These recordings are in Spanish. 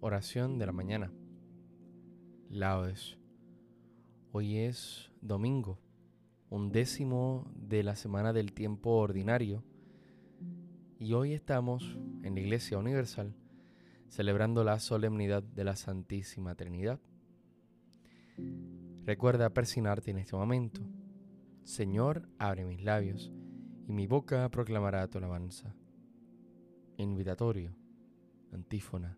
Oración de la mañana. Laudes. Hoy es domingo, un décimo de la semana del tiempo ordinario, y hoy estamos en la Iglesia Universal celebrando la solemnidad de la Santísima Trinidad. Recuerda persinarte en este momento. Señor, abre mis labios, y mi boca proclamará tu alabanza. Invitatorio. Antífona.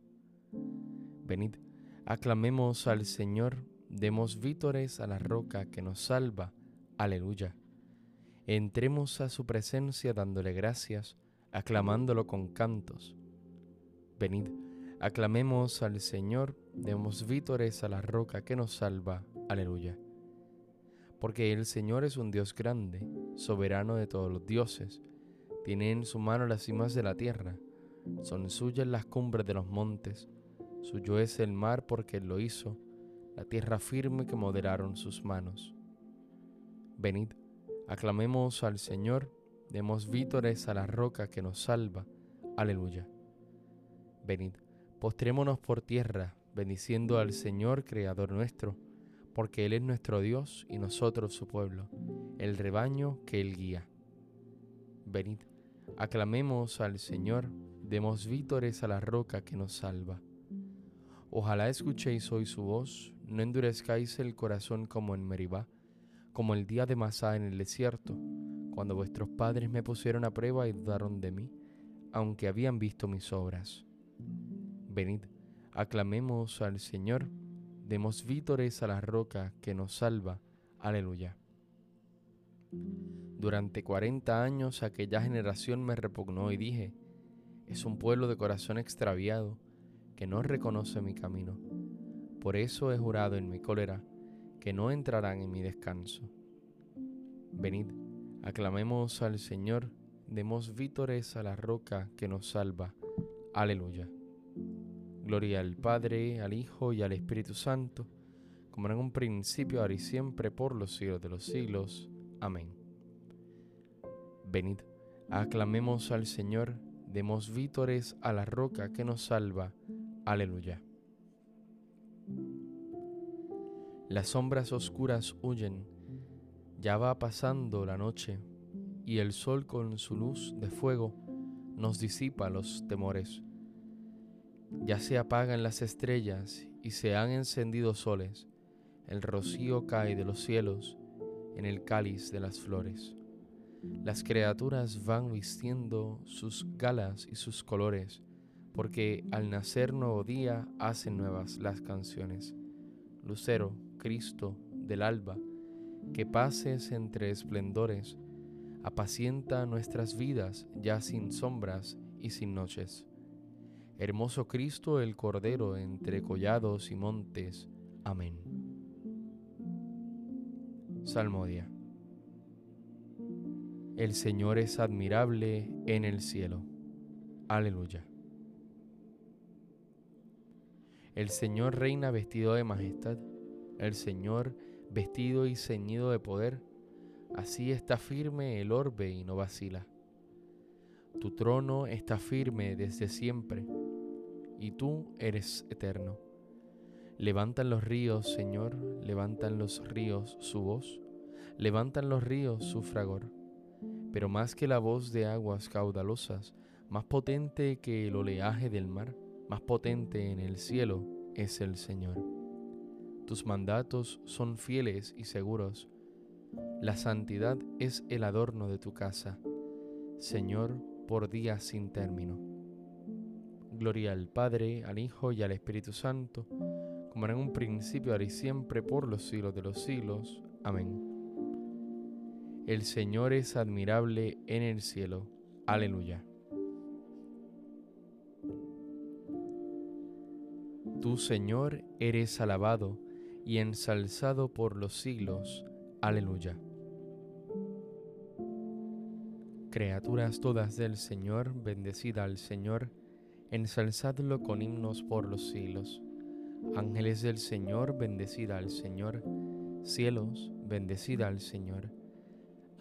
Venid, aclamemos al Señor, demos vítores a la roca que nos salva. Aleluya. Entremos a su presencia dándole gracias, aclamándolo con cantos. Venid, aclamemos al Señor, demos vítores a la roca que nos salva. Aleluya. Porque el Señor es un Dios grande, soberano de todos los dioses, tiene en su mano las cimas de la tierra son suyas las cumbres de los montes, suyo es el mar porque él lo hizo, la tierra firme que moderaron sus manos. Venid, aclamemos al Señor, demos vítores a la roca que nos salva. Aleluya. Venid, postrémonos por tierra, bendiciendo al Señor, Creador nuestro, porque Él es nuestro Dios y nosotros su pueblo, el rebaño que Él guía. Venid, aclamemos al Señor, Demos vítores a la roca que nos salva. Ojalá escuchéis hoy su voz, no endurezcáis el corazón como en Meribá, como el día de Masá en el desierto, cuando vuestros padres me pusieron a prueba y dudaron de mí, aunque habían visto mis obras. Venid, aclamemos al Señor, demos vítores a la roca que nos salva. Aleluya. Durante cuarenta años aquella generación me repugnó y dije, es un pueblo de corazón extraviado que no reconoce mi camino. Por eso he jurado en mi cólera que no entrarán en mi descanso. Venid, aclamemos al Señor, demos vítores a la roca que nos salva. Aleluya. Gloria al Padre, al Hijo y al Espíritu Santo, como en un principio, ahora y siempre, por los siglos de los siglos. Amén. Venid, aclamemos al Señor, demos vítores a la roca que nos salva. Aleluya. Las sombras oscuras huyen, ya va pasando la noche, y el sol con su luz de fuego nos disipa los temores. Ya se apagan las estrellas y se han encendido soles, el rocío cae de los cielos en el cáliz de las flores. Las criaturas van vistiendo sus galas y sus colores, porque al nacer nuevo día hacen nuevas las canciones. Lucero, Cristo del alba, que pases entre esplendores, apacienta nuestras vidas ya sin sombras y sin noches. Hermoso Cristo el Cordero entre collados y montes. Amén. Salmodia. El Señor es admirable en el cielo. Aleluya. El Señor reina vestido de majestad, el Señor vestido y ceñido de poder. Así está firme el orbe y no vacila. Tu trono está firme desde siempre, y tú eres eterno. Levantan los ríos, Señor, levantan los ríos su voz, levantan los ríos su fragor pero más que la voz de aguas caudalosas, más potente que el oleaje del mar, más potente en el cielo es el Señor. Tus mandatos son fieles y seguros. La santidad es el adorno de tu casa, Señor, por días sin término. Gloria al Padre, al Hijo y al Espíritu Santo, como en un principio, ahora y siempre, por los siglos de los siglos. Amén. El Señor es admirable en el cielo. Aleluya. Tú, Señor, eres alabado y ensalzado por los siglos. Aleluya. Criaturas todas del Señor, bendecida al Señor, ensalzadlo con himnos por los siglos. Ángeles del Señor, bendecida al Señor. Cielos, bendecida al Señor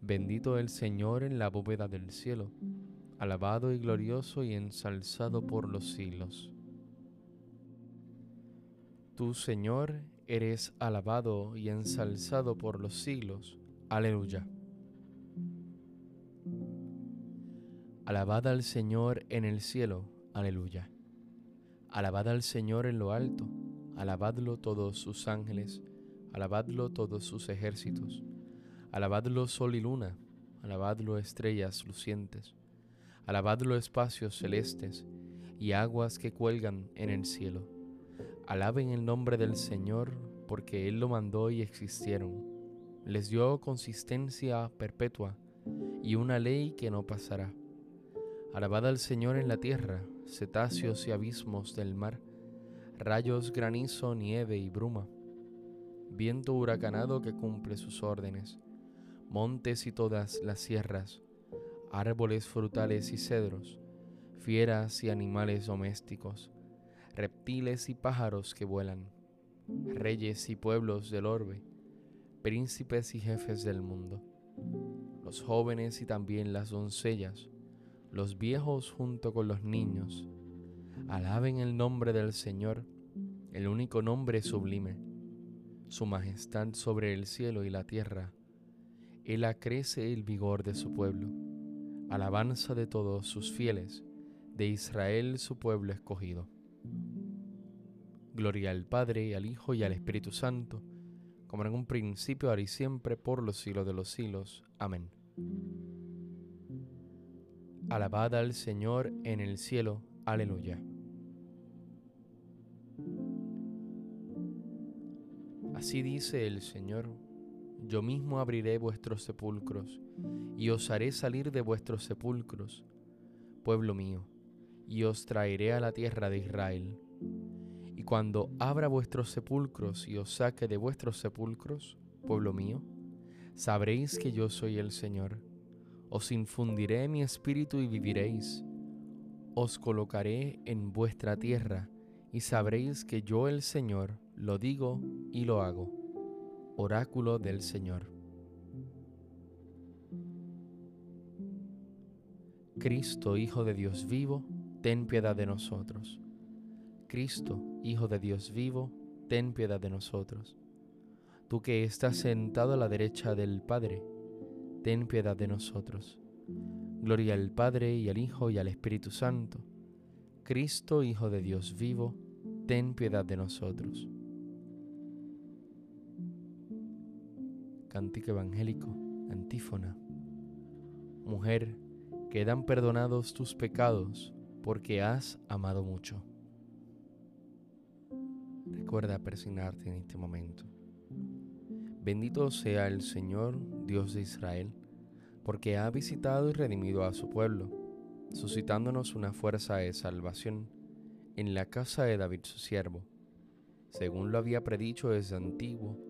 Bendito el Señor en la bóveda del cielo alabado y glorioso y ensalzado por los siglos. Tú, Señor, eres alabado y ensalzado por los siglos. Aleluya. Alabad al Señor en el cielo. Aleluya. Alabad al Señor en lo alto. Alabadlo todos sus ángeles. Alabadlo todos sus ejércitos. Alabadlo sol y luna. Alabadlo estrellas lucientes Alabad los espacios celestes y aguas que cuelgan en el cielo. Alaben el nombre del Señor, porque Él lo mandó y existieron. Les dio consistencia perpetua y una ley que no pasará. Alabad al Señor en la tierra, cetáceos y abismos del mar, rayos, granizo, nieve y bruma, viento huracanado que cumple sus órdenes, montes y todas las sierras, árboles frutales y cedros, fieras y animales domésticos, reptiles y pájaros que vuelan, reyes y pueblos del orbe, príncipes y jefes del mundo, los jóvenes y también las doncellas, los viejos junto con los niños, alaben el nombre del Señor, el único nombre sublime, su majestad sobre el cielo y la tierra, Él acrece el vigor de su pueblo alabanza de todos sus fieles, de Israel su pueblo escogido. Gloria al Padre, al Hijo y al Espíritu Santo, como en un principio, ahora y siempre, por los siglos de los siglos. Amén. Alabad al Señor en el cielo. Aleluya. Así dice el Señor yo mismo abriré vuestros sepulcros, y os haré salir de vuestros sepulcros, pueblo mío, y os traeré a la tierra de Israel. Y cuando abra vuestros sepulcros y os saque de vuestros sepulcros, pueblo mío, sabréis que yo soy el Señor. Os infundiré mi espíritu y viviréis. Os colocaré en vuestra tierra y sabréis que yo el Señor lo digo y lo hago oráculo del Señor. Cristo, Hijo de Dios vivo, ten piedad de nosotros. Cristo, Hijo de Dios vivo, ten piedad de nosotros. Tú que estás sentado a la derecha del Padre, ten piedad de nosotros. Gloria al Padre y al Hijo y al Espíritu Santo. Cristo, Hijo de Dios vivo, ten piedad de nosotros. Cántico evangélico, antífona. Mujer, quedan perdonados tus pecados porque has amado mucho. Recuerda persignarte en este momento. Bendito sea el Señor, Dios de Israel, porque ha visitado y redimido a su pueblo, suscitándonos una fuerza de salvación en la casa de David su siervo, según lo había predicho desde antiguo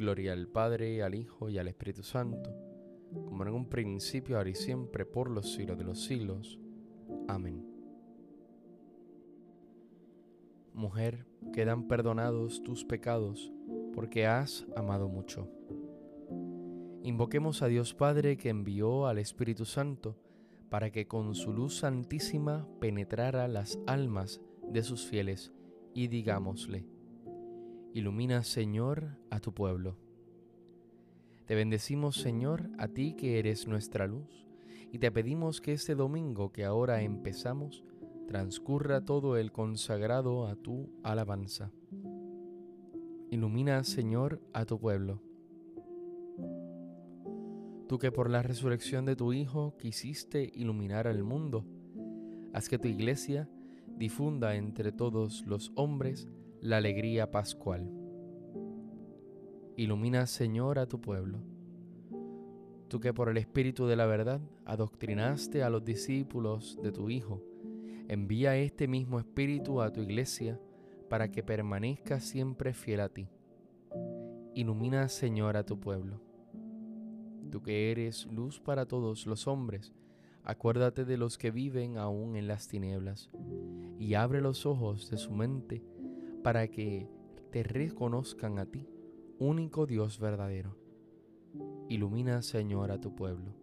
Gloria al Padre, al Hijo y al Espíritu Santo, como en un principio, ahora y siempre, por los siglos de los siglos. Amén. Mujer, quedan perdonados tus pecados, porque has amado mucho. Invoquemos a Dios Padre que envió al Espíritu Santo para que con su luz santísima penetrara las almas de sus fieles y digámosle, Ilumina Señor a tu pueblo. Te bendecimos Señor a ti que eres nuestra luz y te pedimos que este domingo que ahora empezamos transcurra todo el consagrado a tu alabanza. Ilumina, Señor, a tu pueblo. Tú que por la resurrección de tu Hijo quisiste iluminar al mundo, haz que tu iglesia difunda entre todos los hombres la alegría pascual. Ilumina, Señor, a tu pueblo. Tú que por el Espíritu de la verdad adoctrinaste a los discípulos de tu Hijo, Envía este mismo Espíritu a tu iglesia para que permanezca siempre fiel a ti. Ilumina, Señor, a tu pueblo. Tú que eres luz para todos los hombres, acuérdate de los que viven aún en las tinieblas, y abre los ojos de su mente para que te reconozcan a ti, único Dios verdadero. Ilumina, Señor, a tu pueblo.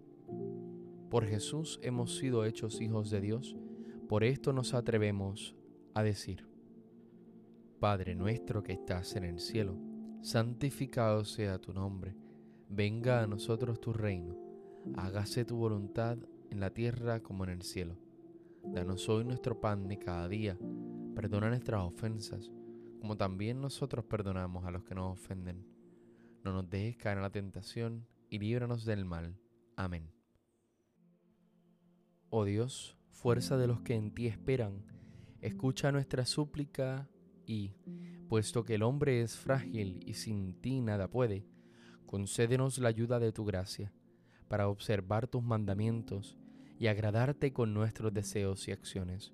Por Jesús hemos sido hechos hijos de Dios, por esto nos atrevemos a decir, Padre nuestro que estás en el cielo, santificado sea tu nombre, venga a nosotros tu reino, hágase tu voluntad en la tierra como en el cielo. Danos hoy nuestro pan de cada día, perdona nuestras ofensas, como también nosotros perdonamos a los que nos ofenden. No nos dejes caer en la tentación y líbranos del mal. Amén. Oh Dios, fuerza de los que en ti esperan, escucha nuestra súplica y, puesto que el hombre es frágil y sin ti nada puede, concédenos la ayuda de tu gracia, para observar tus mandamientos y agradarte con nuestros deseos y acciones.